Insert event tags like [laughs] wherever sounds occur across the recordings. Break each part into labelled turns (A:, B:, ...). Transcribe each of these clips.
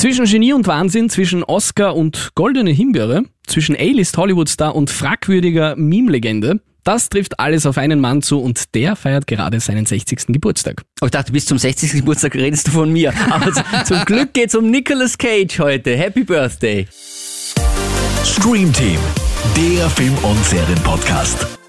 A: Zwischen Genie und Wahnsinn, zwischen Oscar und goldene Himbeere, zwischen A-List Hollywood-Star und fragwürdiger Meme-Legende. Das trifft alles auf einen Mann zu und der feiert gerade seinen 60. Geburtstag.
B: Oh, ich dachte, bis zum 60. Geburtstag redest du von mir. Aber [laughs] zum Glück geht's um Nicolas Cage heute. Happy Birthday.
C: Stream Team, der Film- und Serienpodcast.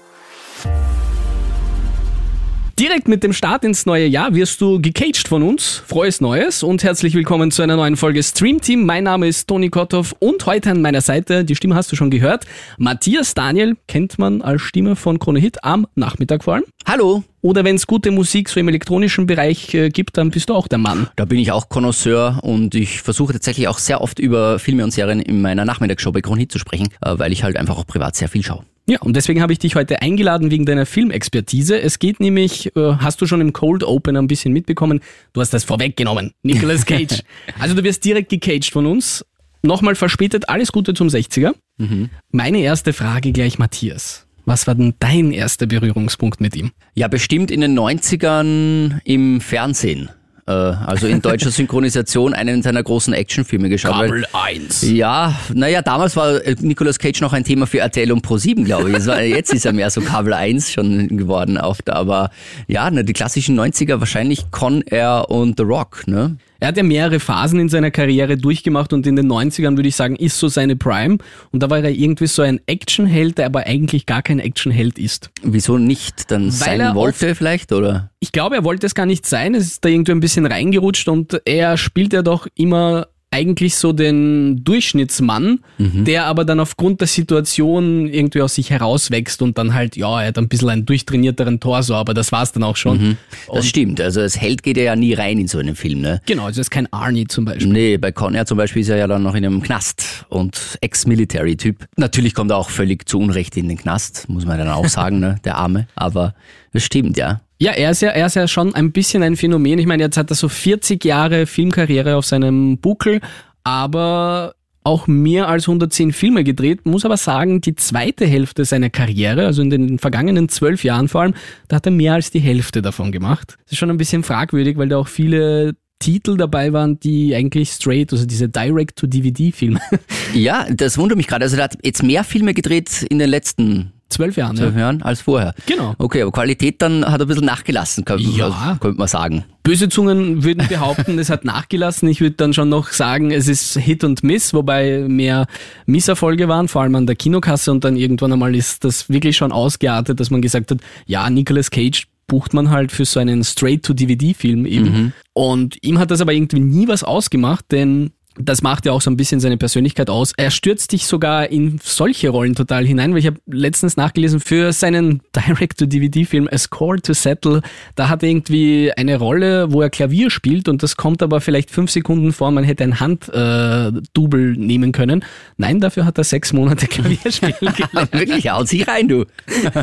A: Direkt mit dem Start ins neue Jahr wirst du gecaged von uns. Frohes Neues und herzlich willkommen zu einer neuen Folge Stream Team. Mein Name ist Toni Kotthoff und heute an meiner Seite, die Stimme hast du schon gehört, Matthias Daniel, kennt man als Stimme von Krone Hit am Nachmittag vor allem.
B: Hallo.
A: Oder wenn es gute Musik so im elektronischen Bereich äh, gibt, dann bist du auch der Mann.
B: Da bin ich auch Connoisseur und ich versuche tatsächlich auch sehr oft über Filme und Serien in meiner Nachmittagsshow bei Krone Hit zu sprechen, äh, weil ich halt einfach auch privat sehr viel schaue.
A: Ja, und deswegen habe ich dich heute eingeladen wegen deiner Filmexpertise. Es geht nämlich, äh, hast du schon im Cold Open ein bisschen mitbekommen, du hast das vorweggenommen, Nicolas Cage. [laughs] also du wirst direkt gecaged von uns. Nochmal verspätet, alles Gute zum 60er. Mhm. Meine erste Frage gleich, Matthias. Was war denn dein erster Berührungspunkt mit ihm?
B: Ja, bestimmt in den 90ern im Fernsehen. Äh, also in deutscher [laughs] Synchronisation einen seiner großen Actionfilme geschaut.
A: Kabel 1.
B: Ja, naja, damals war Nicolas Cage noch ein Thema für RTL und Pro7, glaube ich. Jetzt ist er mehr so Kabel 1 schon geworden oft. Aber ja, ne, die klassischen 90er wahrscheinlich Con Air und The Rock, ne?
A: Er hat ja mehrere Phasen in seiner Karriere durchgemacht und in den 90ern würde ich sagen, ist so seine Prime. Und da war er irgendwie so ein Actionheld, der aber eigentlich gar kein Actionheld ist.
B: Wieso nicht? Dann Weil sein wollte vielleicht, oder?
A: Ich glaube, er wollte es gar nicht sein. Es ist da irgendwie ein bisschen reingerutscht und er spielt ja doch immer eigentlich so den Durchschnittsmann, mhm. der aber dann aufgrund der Situation irgendwie aus sich herauswächst und dann halt, ja, er hat ein bisschen einen durchtrainierteren Torso, aber das war's dann auch schon. Mhm.
B: Das stimmt, also als Held geht er ja nie rein in so einen Film, ne?
A: Genau, also ist kein Arnie zum Beispiel.
B: Nee, bei Conner zum Beispiel ist er ja dann noch in einem Knast und Ex-Military-Typ. Natürlich kommt er auch völlig zu Unrecht in den Knast, muss man dann auch sagen, ne, der Arme, aber das stimmt, ja.
A: Ja, er ist ja, er ist ja schon ein bisschen ein Phänomen. Ich meine, jetzt hat er so 40 Jahre Filmkarriere auf seinem Buckel, aber auch mehr als 110 Filme gedreht, muss aber sagen, die zweite Hälfte seiner Karriere, also in den vergangenen zwölf Jahren vor allem, da hat er mehr als die Hälfte davon gemacht. Das ist schon ein bisschen fragwürdig, weil da auch viele Titel dabei waren, die eigentlich straight, also diese Direct-to-DVD-Filme.
B: Ja, das wundert mich gerade. Also er hat jetzt mehr Filme gedreht in den letzten
A: Zwölf Jahren.
B: Zwölf ja. Jahren als vorher.
A: Genau.
B: Okay, aber Qualität dann hat ein bisschen nachgelassen, könnte,
A: ja.
B: könnte man sagen.
A: Böse Zungen würden behaupten, [laughs] es hat nachgelassen. Ich würde dann schon noch sagen, es ist Hit und Miss, wobei mehr Misserfolge waren, vor allem an der Kinokasse und dann irgendwann einmal ist das wirklich schon ausgeartet, dass man gesagt hat, ja, Nicolas Cage bucht man halt für so einen Straight-to-DVD-Film eben. Mhm. Und ihm hat das aber irgendwie nie was ausgemacht, denn das macht ja auch so ein bisschen seine Persönlichkeit aus. Er stürzt dich sogar in solche Rollen total hinein, weil ich habe letztens nachgelesen, für seinen Direct-to-DVD-Film A Score to Settle, da hat er irgendwie eine Rolle, wo er Klavier spielt und das kommt aber vielleicht fünf Sekunden vor, man hätte ein Handdouble äh, nehmen können. Nein, dafür hat er sechs Monate Klavier [laughs] spielen gelernt.
B: Wirklich, haut sich rein, du.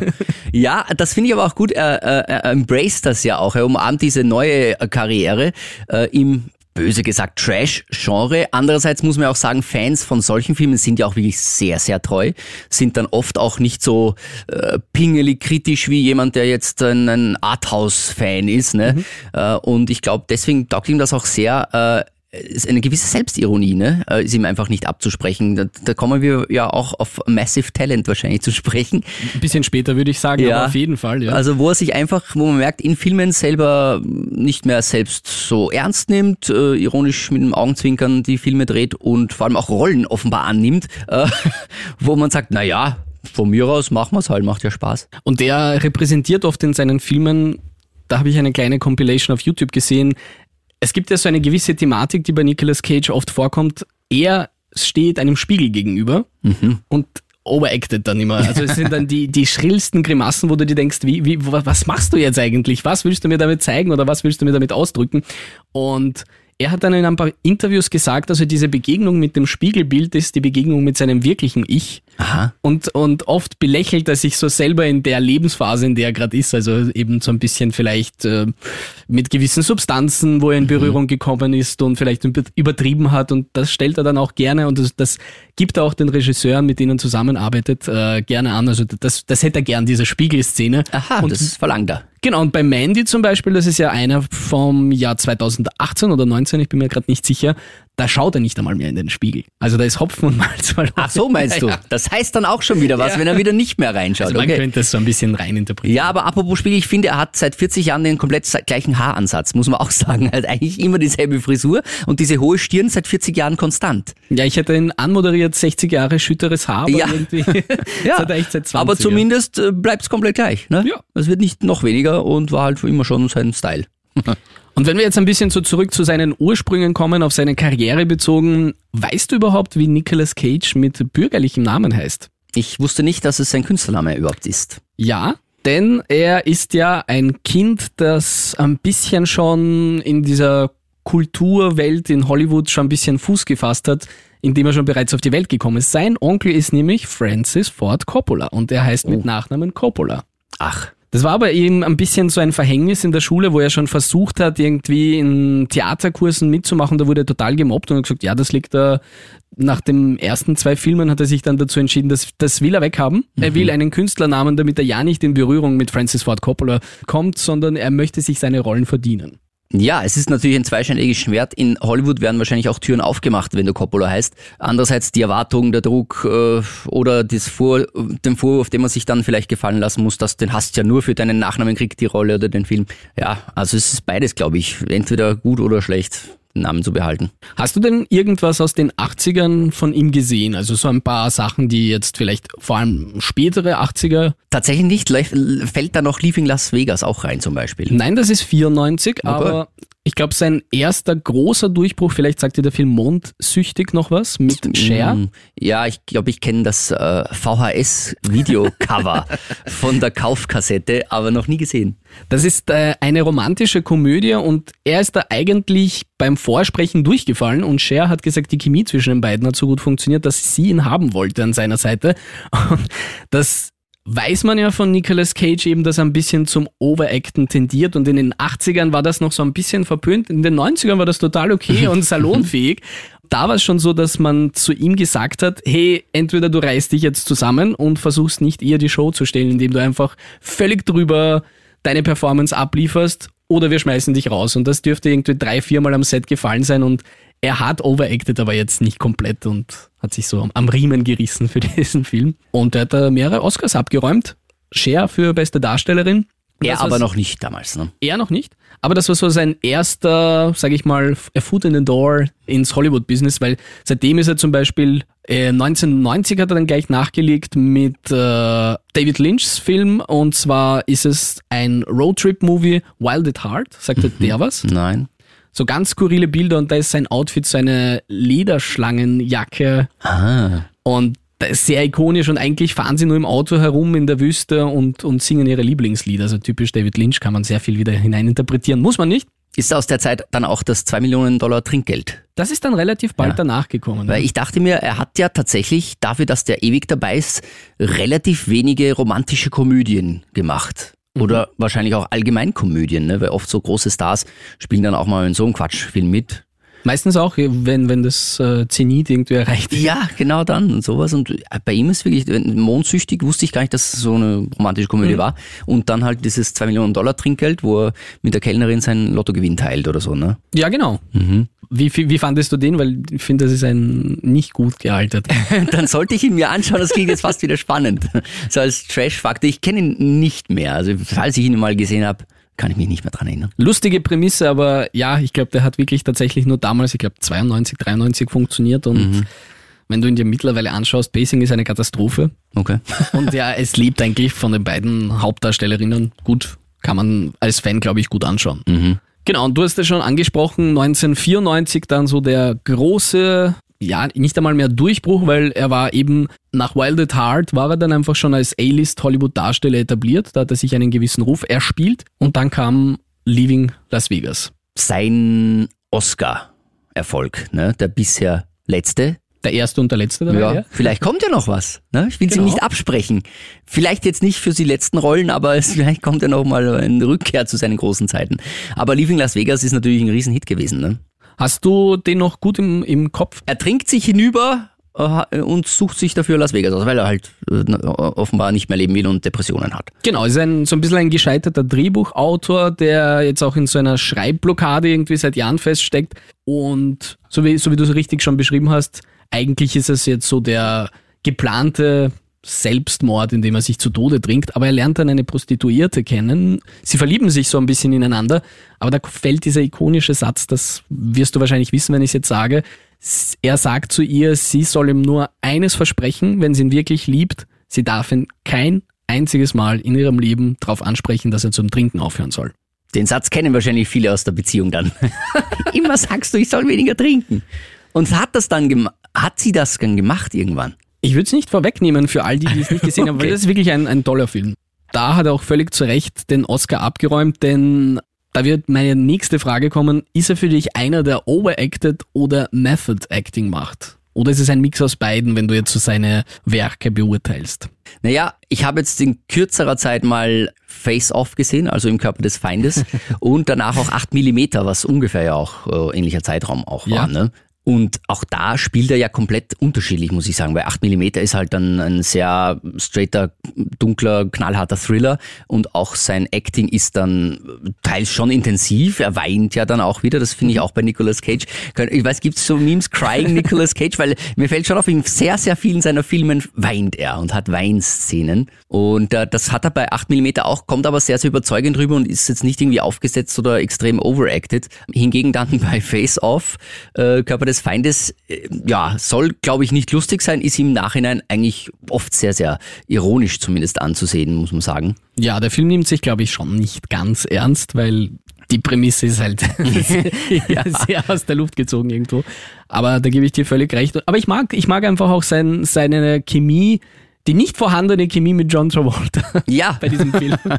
B: [laughs] ja, das finde ich aber auch gut. Er, er, er embraced das ja auch. Er umarmt diese neue Karriere äh, im böse gesagt Trash-Genre. Andererseits muss man auch sagen, Fans von solchen Filmen sind ja auch wirklich sehr, sehr treu, sind dann oft auch nicht so äh, pingelig kritisch wie jemand, der jetzt ein, Arthouse-Fan ist. Ne? Mhm. Äh, und ich glaube, deswegen taugt ihm das auch sehr. Äh, ist eine gewisse Selbstironie, ne? Äh, ist ihm einfach nicht abzusprechen. Da, da kommen wir ja auch auf Massive Talent wahrscheinlich zu sprechen.
A: Ein bisschen später würde ich sagen, ja. aber auf jeden Fall, ja.
B: Also wo er sich einfach, wo man merkt, in Filmen selber nicht mehr selbst so ernst nimmt, äh, ironisch mit dem Augenzwinkern die Filme dreht und vor allem auch Rollen offenbar annimmt, äh, [laughs] wo man sagt, na ja, von mir aus machen wir es halt, macht ja Spaß.
A: Und der repräsentiert oft in seinen Filmen da habe ich eine kleine Compilation auf YouTube gesehen, es gibt ja so eine gewisse Thematik, die bei Nicolas Cage oft vorkommt. Er steht einem Spiegel gegenüber mhm. und overacted dann immer. Also es sind dann die, die schrillsten Grimassen, wo du dir denkst, wie, wie, was machst du jetzt eigentlich? Was willst du mir damit zeigen oder was willst du mir damit ausdrücken? Und er hat dann in ein paar Interviews gesagt, also diese Begegnung mit dem Spiegelbild ist die Begegnung mit seinem wirklichen Ich. Aha. Und, und oft belächelt er sich so selber in der Lebensphase, in der er gerade ist. Also eben so ein bisschen vielleicht äh, mit gewissen Substanzen, wo er in mhm. Berührung mhm. gekommen ist und vielleicht übertrieben hat. Und das stellt er dann auch gerne und das, das gibt er auch den Regisseuren, mit denen er zusammenarbeitet, äh, gerne an. Also das, das hätte er gern, diese Spiegelszene.
B: Aha,
A: und
B: das verlangt er.
A: Genau, und bei Mandy zum Beispiel, das ist ja einer vom Jahr 2018 oder 19, ich bin mir gerade nicht sicher, da schaut er nicht einmal mehr in den Spiegel. Also da ist Hopfen und Malz [laughs] verloren.
B: Ach so meinst du?
A: Ja, ja.
B: Das heißt dann auch schon wieder was,
A: Ja.
B: wenn er wieder nicht mehr reinschaut.
A: Also man
B: okay.
A: könnte es so ein bisschen reininterpretieren.
B: Ja, aber apropos Spiegel, ich finde, er hat seit 40 Jahren den komplett gleichen Haaransatz, muss man auch [laughs] sagen. Er hat eigentlich immer dieselbe Frisur und diese hohe Stirn seit 40 Jahren konstant.
A: Ja, ich hätte ihn anmoderiert, 60 Jahre schütteres Haar, aber
B: Ja.
A: irgendwie das hat er echt seit 20
B: aber zumindest äh, bleibt es komplett gleich. Ne?
A: Ja.
B: Es wird nicht noch weniger und war halt immer schon sein Style.
A: Und wenn wir jetzt ein bisschen so zurück zu seinen Ursprüngen kommen, auf seine Karriere bezogen, weißt du überhaupt, wie Nicolas Cage mit bürgerlichem Namen heißt?
B: Ich wusste nicht, dass es sein Künstlername überhaupt ist.
A: Ja, denn er ist ja ein Kind, das ein bisschen schon in dieser Kulturwelt in Hollywood schon ein bisschen Fuß gefasst hat, indem er schon bereits auf die Welt gekommen ist. Sein Onkel ist nämlich Francis Ford Coppola und er heißt mit Nachnamen Coppola.
B: Ach,
A: Das war aber eben ein bisschen so ein Verhängnis in der Schule, wo er schon versucht hat, irgendwie in Theaterkursen mitzumachen. Da wurde er total gemobbt und hat gesagt, ja, das liegt da. Nach den ersten zwei Filmen hat er sich dann dazu entschieden, das, das will er weghaben. Er will einen Künstlernamen, damit er ja nicht in Berührung mit Francis Ford Coppola kommt, sondern er möchte sich seine Rollen verdienen.
B: Ja, es ist natürlich ein zweischneidiges Schwert. In Hollywood werden wahrscheinlich auch Türen aufgemacht, wenn du Coppola heißt. Andererseits die Erwartung, der Druck äh, oder das Vor den Vorwurf, den man sich dann vielleicht gefallen lassen muss, dass den hast ja nur für deinen Nachnamen kriegt die Rolle oder den Film. Ja, also es ist beides, glaube ich. Entweder gut oder schlecht, den Namen zu behalten.
A: Hast du denn irgendwas aus den 80ern von ihm gesehen? Also so ein paar Sachen, die jetzt vielleicht vor allem spätere 80er
B: Tatsächlich nicht. Fällt da noch Leaving Las Vegas auch rein zum Beispiel?
A: Nein, das ist 94, aber ich glaube, sein erster großer Durchbruch, vielleicht sagt dir der Film Mondsüchtig noch was, mit Cher.
B: Mm, Ja, ich glaube, ich kenne das äh, VHS-Videocover [laughs] von der Kaufkassette, aber noch nie gesehen.
A: Das ist äh, eine romantische Komödie und er ist da eigentlich beim Vorsprechen durchgefallen und Cher hat gesagt, die Chemie zwischen den beiden hat so gut funktioniert, dass sie ihn haben wollte an seiner Seite. [laughs] Und das weiß man ja von Nicolas Cage eben, dass er ein bisschen zum Overacten tendiert und in den 80ern war das noch so ein bisschen verpönt, in den 90ern war das total okay und [laughs] salonfähig. Da war es schon so, dass man zu ihm gesagt hat, hey, entweder du reißt dich jetzt zusammen und versuchst nicht eher die Show zu stellen, indem du einfach völlig drüber deine Performance ablieferst oder wir schmeißen dich raus. Und das dürfte irgendwie drei, viermal am Set gefallen sein und er hat overacted, aber jetzt nicht komplett und hat sich so am- Riemen gerissen für [laughs] diesen Film. Und er hat da mehrere Oscars abgeräumt. Cher für beste Darstellerin.
B: Er
A: Das
B: aber noch nicht damals. Ne?
A: er noch nicht. Aber das war so sein erster, sage ich mal, a Foot in the Door ins Hollywood-Business, weil seitdem ist er zum Beispiel, äh, 1990 hat er dann gleich nachgelegt mit äh, David Lynchs Film und zwar ist es ein Roadtrip-Movie, Wild at Heart, sagt er der was?
B: Nein.
A: So ganz skurrile Bilder und da ist sein Outfit so eine Lederschlangenjacke
B: Ah.
A: und das ist sehr ikonisch und eigentlich fahren sie nur im Auto herum in der Wüste und, und singen ihre Lieblingslieder. Also typisch David Lynch kann man sehr viel wieder hineininterpretieren. Muss man nicht.
B: Ist aus der Zeit dann auch das 2 Millionen Dollar Trinkgeld?
A: Das ist dann relativ bald
B: Ja.
A: danach gekommen.
B: Weil ich dachte mir, er hat ja tatsächlich, dafür, dass der ewig dabei ist, relativ wenige romantische Komödien gemacht. Oder wahrscheinlich auch allgemein Komödien, ne? weil oft so große Stars spielen dann auch mal in so einem Quatschfilm mit.
A: Meistens auch, wenn, wenn das äh, Zenit irgendwie erreicht.
B: Ja, genau dann und sowas. Und bei ihm ist wirklich, mondsüchtig wusste ich gar nicht, dass es so eine romantische Komödie war. Und dann halt dieses 2 Millionen Dollar Trinkgeld, wo er mit der Kellnerin seinen Lottogewinn teilt oder so, ne?
A: Ja, genau. Wie, wie, wie fandest du den? Weil ich finde, das ist ein nicht gut gealtert. [laughs]
B: dann sollte ich ihn mir anschauen, das klingt jetzt fast wieder spannend. So als Trash-Faktor. Ich kenne ihn nicht mehr. Also falls ich ihn mal gesehen habe, kann ich mich nicht mehr dran erinnern.
A: Lustige Prämisse, aber ja, ich glaube, der hat wirklich tatsächlich nur damals, ich glaube 92, 93 funktioniert und wenn du ihn dir mittlerweile anschaust, Pacing ist eine Katastrophe.
B: Okay. [laughs]
A: Und ja, es lebt eigentlich von den beiden Hauptdarstellerinnen. Gut, kann man als Fan, glaube ich, gut anschauen. Genau, und du hast es schon angesprochen, 1994 dann so der große, ja, nicht einmal mehr Durchbruch, weil er war eben nach Wild at Heart, war er dann einfach schon als A-List Hollywood-Darsteller etabliert. Da hat er sich einen gewissen Ruf erspielt. Und dann kam Leaving Las Vegas.
B: Sein Oscar-Erfolg, ne? der bisher letzte.
A: Der erste und der letzte dabei,
B: Ja,
A: ja?
B: vielleicht kommt ja noch was. Ne? Ich will
A: Genau.
B: sie nicht absprechen. Vielleicht jetzt nicht für die letzten Rollen, aber es, [laughs] vielleicht kommt ja noch mal eine Rückkehr zu seinen großen Zeiten. Aber Leaving Las Vegas ist natürlich ein Riesenhit gewesen. Ne?
A: Hast du den noch gut im, im Kopf?
B: Er trinkt sich hinüber äh, und sucht sich dafür Las Vegas aus, weil er halt äh, offenbar nicht mehr leben will und Depressionen hat.
A: Genau, ist ein, so ein bisschen ein gescheiterter Drehbuchautor, der jetzt auch in so einer Schreibblockade irgendwie seit Jahren feststeckt. Und so wie, so wie du es richtig schon beschrieben hast, eigentlich ist es jetzt so der geplante Selbstmord, indem er sich zu Tode trinkt, aber er lernt dann eine Prostituierte kennen. Sie verlieben sich so ein bisschen ineinander, aber da fällt dieser ikonische Satz, das wirst du wahrscheinlich wissen, wenn ich es jetzt sage. Er sagt zu ihr, sie soll ihm nur eines versprechen, wenn sie ihn wirklich liebt, sie darf ihn kein einziges Mal in ihrem Leben darauf ansprechen, dass er zum Trinken aufhören soll.
B: Den Satz kennen wahrscheinlich viele aus der Beziehung dann. [laughs] Immer sagst du, ich soll weniger trinken. Und hat das dann hat sie das dann gemacht irgendwann?
A: Ich würde es nicht vorwegnehmen für all die, die es nicht gesehen [laughs] okay. haben, weil das ist wirklich ein, ein toller Film. Da hat er auch völlig zu Recht den Oscar abgeräumt, denn da wird meine nächste Frage kommen, ist er für dich einer, der overacted oder Method Acting macht? Oder ist es ein Mix aus beiden, wenn du jetzt so seine Werke beurteilst?
B: Naja, ich habe jetzt in kürzerer Zeit mal Face Off gesehen, also im Körper des Feindes, [laughs] und danach auch 8 Millimeter, was ungefähr ja auch äh, ähnlicher Zeitraum auch war. Ja. Ne? Und auch da spielt er ja komplett unterschiedlich, muss ich sagen, weil 8 mm ist halt dann ein sehr straighter, dunkler, knallharter Thriller und auch sein Acting ist dann teils schon intensiv. Er weint ja dann auch wieder, das finde ich mhm. auch bei Nicolas Cage. Ich weiß, gibt es so Memes, Crying Nicolas Cage, weil mir fällt schon auf, in sehr, sehr vielen seiner Filmen weint er und hat Weinszenen. Und äh, das hat er bei 8 mm auch, kommt aber sehr, sehr überzeugend rüber und ist jetzt nicht irgendwie aufgesetzt oder extrem overacted. Hingegen dann [laughs] bei Face Off, äh, Körper des Feindes, äh, ja, soll, glaube ich, nicht lustig sein, ist im Nachhinein eigentlich oft sehr, sehr ironisch zumindest anzusehen, muss man sagen.
A: Ja, der Film nimmt sich, glaube ich, schon nicht ganz ernst, weil die Prämisse ist halt [laughs] [laughs] ja. sehr aus der Luft gezogen irgendwo. Aber da gebe ich dir völlig recht. Aber ich mag, ich mag einfach auch sein, seine Chemie die nicht vorhandene Chemie mit John Travolta. [laughs]
B: Ja. bei diesem Film. [laughs]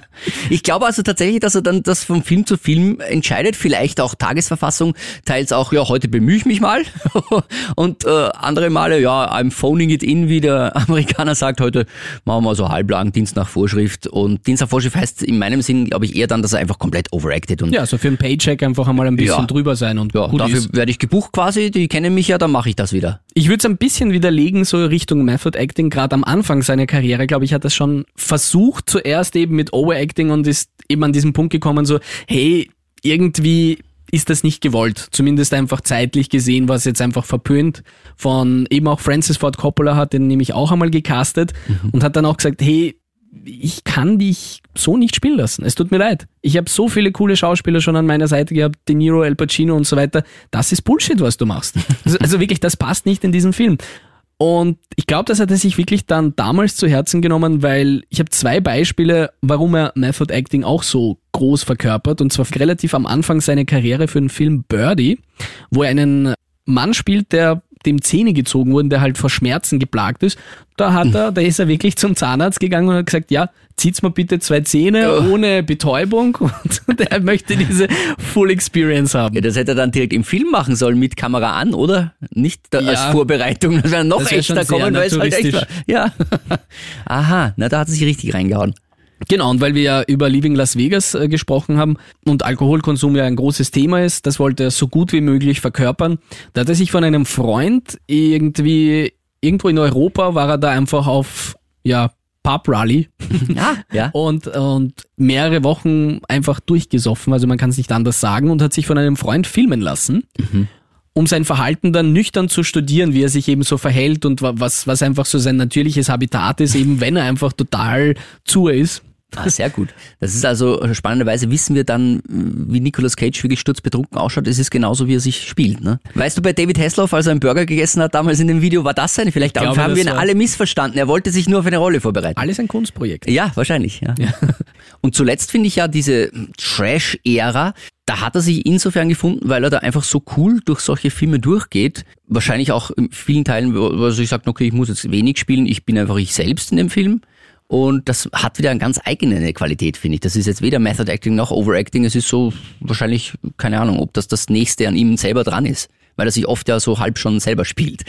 B: Ich glaube also tatsächlich, dass er dann das vom Film zu Film entscheidet, vielleicht auch Tagesverfassung, teils auch, ja, heute bemühe ich mich mal [laughs] und äh, andere Male, ja, I'm phoning it in, wie der Amerikaner sagt, heute machen wir so halblang Dienst nach Vorschrift und Dienst nach Vorschrift heißt in meinem Sinn, glaube ich, eher dann, dass er einfach komplett overacted und
A: Ja, so für einen Paycheck einfach einmal ein bisschen ja, drüber sein und
B: ja, dafür ist. werde ich gebucht quasi, die kennen mich ja, dann mache ich das wieder.
A: Ich würde es ein bisschen widerlegen, so Richtung Method Acting, gerade am Anfang seiner Karriere, glaube ich, hat das schon versucht, zuerst eben mit Overacting und ist eben an diesen Punkt gekommen, so, hey, irgendwie ist das nicht gewollt. Zumindest einfach zeitlich gesehen war es jetzt einfach verpönt. Von eben auch Francis Ford Coppola hat den nämlich auch einmal gecastet mhm. und hat dann auch gesagt, hey, ich kann dich so nicht spielen lassen. Es tut mir leid. Ich habe so viele coole Schauspieler schon an meiner Seite gehabt, De Niro, El Pacino und so weiter. Das ist Bullshit, was du machst. Also, also wirklich, das passt nicht in diesen Film. Und ich glaube, das hat er sich wirklich dann damals zu Herzen genommen, weil ich habe zwei Beispiele, warum er Method Acting auch so groß verkörpert. Und zwar relativ am Anfang seiner Karriere für den Film Birdie, wo er einen Mann spielt, der dem Zähne gezogen wurden, der halt vor Schmerzen geplagt ist. Da hat er, da ist er wirklich zum Zahnarzt gegangen und hat gesagt, ja, zieht's mir bitte zwei Zähne oh. ohne Betäubung [laughs] und er möchte diese Full Experience haben.
B: Ja, das hätte er dann direkt im Film machen sollen mit Kamera an, oder? Nicht da, ja, als Vorbereitung. [laughs] Das wäre noch das wär echter kommen, weil es halt echt war. Ja. [laughs] Aha, na da hat er sich richtig reingehauen.
A: Genau, und weil wir ja über Leaving Las Vegas äh, gesprochen haben und Alkoholkonsum ja ein großes Thema ist, das wollte er so gut wie möglich verkörpern. Da hat er sich von einem Freund irgendwie, irgendwo in Europa war er da einfach auf, ja, Pub Rally.
B: Ja, [laughs] ja.
A: Und, und mehrere Wochen einfach durchgesoffen, also man kann es nicht anders sagen, und hat sich von einem Freund filmen lassen. Mhm um sein Verhalten dann nüchtern zu studieren, wie er sich eben so verhält und was, was einfach so sein natürliches Habitat ist, eben wenn er einfach total zu ist.
B: Ah, sehr gut. Das ist also spannenderweise wissen wir dann, wie Nicolas Cage wirklich sturzbetrunken ausschaut. Es ist genauso, wie er sich spielt. Ne? Weißt du, bei David Hasselhoff, als er einen Burger gegessen hat, damals in dem Video, war das seine? Vielleicht glaube, haben wir ihn alle missverstanden. Er wollte sich nur auf eine Rolle vorbereiten.
A: Alles ein Kunstprojekt.
B: Ja, wahrscheinlich. Ja. ja. [laughs] Und zuletzt finde ich ja diese Trash-Ära, da hat er sich insofern gefunden, weil er da einfach so cool durch solche Filme durchgeht. Wahrscheinlich auch in vielen Teilen, wo er sich sagt, okay, ich muss jetzt wenig spielen, ich bin einfach ich selbst in dem Film. Und das hat wieder eine ganz eigene Qualität, finde ich. Das ist jetzt weder Method Acting noch Overacting. Es ist so wahrscheinlich, keine Ahnung, ob das das nächste an ihm selber dran ist. Weil er sich oft ja so halb schon selber spielt.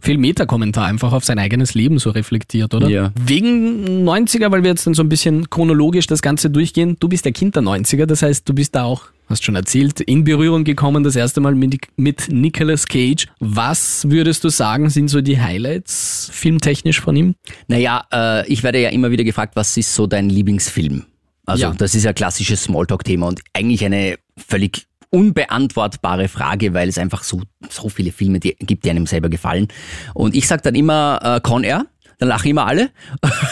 A: Viel Meta-Kommentar einfach auf sein eigenes Leben so reflektiert, oder?
B: Ja.
A: Wegen 90er, weil wir jetzt dann so ein bisschen chronologisch das Ganze durchgehen. Du bist der Kind der 90er, das heißt, du bist da auch hast schon erzählt, in Berührung gekommen, das erste Mal mit, mit Nicolas Cage. Was würdest du sagen, sind so die Highlights filmtechnisch von ihm?
B: Naja, äh, ich werde ja immer wieder gefragt, was ist so dein Lieblingsfilm? Also
A: Ja.
B: das ist ja klassisches Smalltalk-Thema und eigentlich eine völlig unbeantwortbare Frage, weil es einfach so, so viele Filme die, gibt, die einem selber gefallen. Und ich sage dann immer äh, Con Air. Dann lachen immer alle.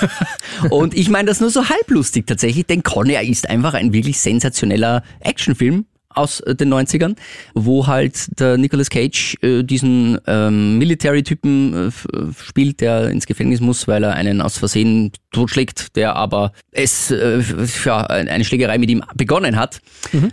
B: [laughs] und ich meine das nur so halblustig tatsächlich, denn Con Air ist einfach ein wirklich sensationeller Actionfilm aus äh, den 90ern, wo halt der Nicolas Cage äh, diesen ähm, Military-Typen äh, äh, spielt, der ins Gefängnis muss, weil er einen aus Versehen totschlägt, der aber es äh, ja, eine Schlägerei mit ihm begonnen hat.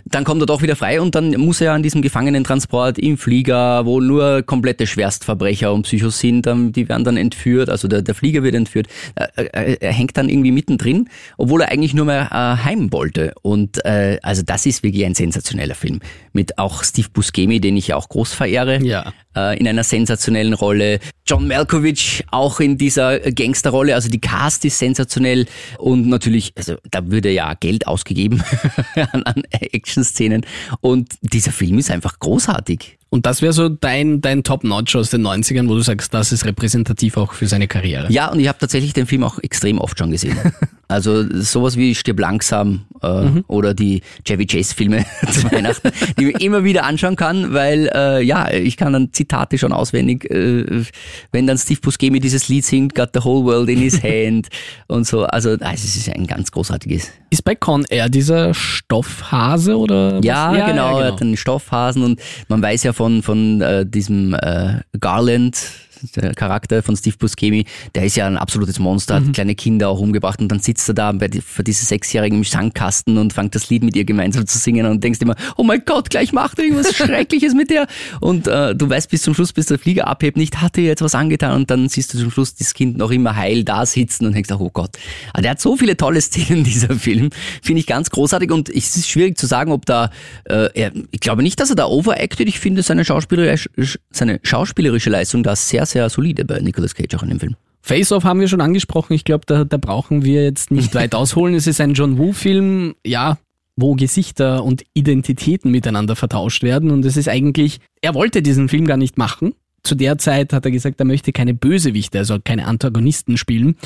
B: Dann kommt er doch wieder frei und dann muss er an diesem Gefangenentransport im Flieger, wo nur komplette Schwerstverbrecher und Psychos sind, ähm, die werden dann entführt, also der, der Flieger wird entführt. Er, er, er hängt dann irgendwie mittendrin, obwohl er eigentlich nur mehr äh, heim wollte. Und äh, also das ist wirklich ein sensationeller Film. Mit auch Steve Buscemi, den ich ja auch groß verehre
A: Ja.
B: äh, in einer sensationellen Rolle. John Malkovich auch in dieser Gangsterrolle, also die Cast ist sensationell und natürlich, also da würde ja Geld ausgegeben [laughs] an, an Action-Szenen und dieser Film ist einfach großartig.
A: Und das wäre so dein, dein Top-Notch aus den 90ern, wo du sagst, das ist repräsentativ auch für seine Karriere.
B: Ja, und ich habe tatsächlich den Film auch extrem oft schon gesehen. [laughs] Also sowas wie Stirb langsam äh, oder die Chevy Chase Filme [laughs] zu Weihnachten, die ich immer wieder anschauen kann, weil äh, ja, ich kann dann Zitate schon auswendig, äh, wenn dann Steve Buscemi dieses Lied singt, Got the whole world in his [laughs] hand und so. Also, also es ist ein ganz großartiges.
A: Ist bei Con Air dieser Stoffhase oder? was?
B: Ja, genau, er hat einen Stoffhasen und man weiß ja von, von äh, diesem äh, Garland, der Charakter von Steve Buscemi, der ist ja ein absolutes Monster, hat kleine Kinder auch umgebracht und dann sitzt er da bei, für diese Sechsjährigen im Sandkasten und fängt das Lied mit ihr gemeinsam zu singen und denkst immer, oh mein Gott, gleich macht er irgendwas [laughs] Schreckliches mit der. Und äh, du weißt bis zum Schluss, bis der Flieger abhebt, nicht, hat er jetzt was angetan? Und dann siehst du zum Schluss das Kind noch immer heil da sitzen und denkst, oh Gott. Aber der hat so viele tolle Szenen, dieser Film, finde ich ganz großartig. Und es ist schwierig zu sagen, ob da, äh, er, ich glaube nicht, dass er da overacted, ich finde seine schauspielerische, seine schauspielerische Leistung da sehr, sehr solide bei Nicolas Cage auch in dem Film.
A: Face-Off haben wir schon angesprochen. Ich glaube, da, da brauchen wir jetzt nicht weit ausholen. Es ist ein John Woo-Film, ja, wo Gesichter und Identitäten miteinander vertauscht werden. Und es ist eigentlich, er wollte diesen Film gar nicht machen. Zu der Zeit hat er gesagt, er möchte keine Bösewichte, also keine Antagonisten spielen.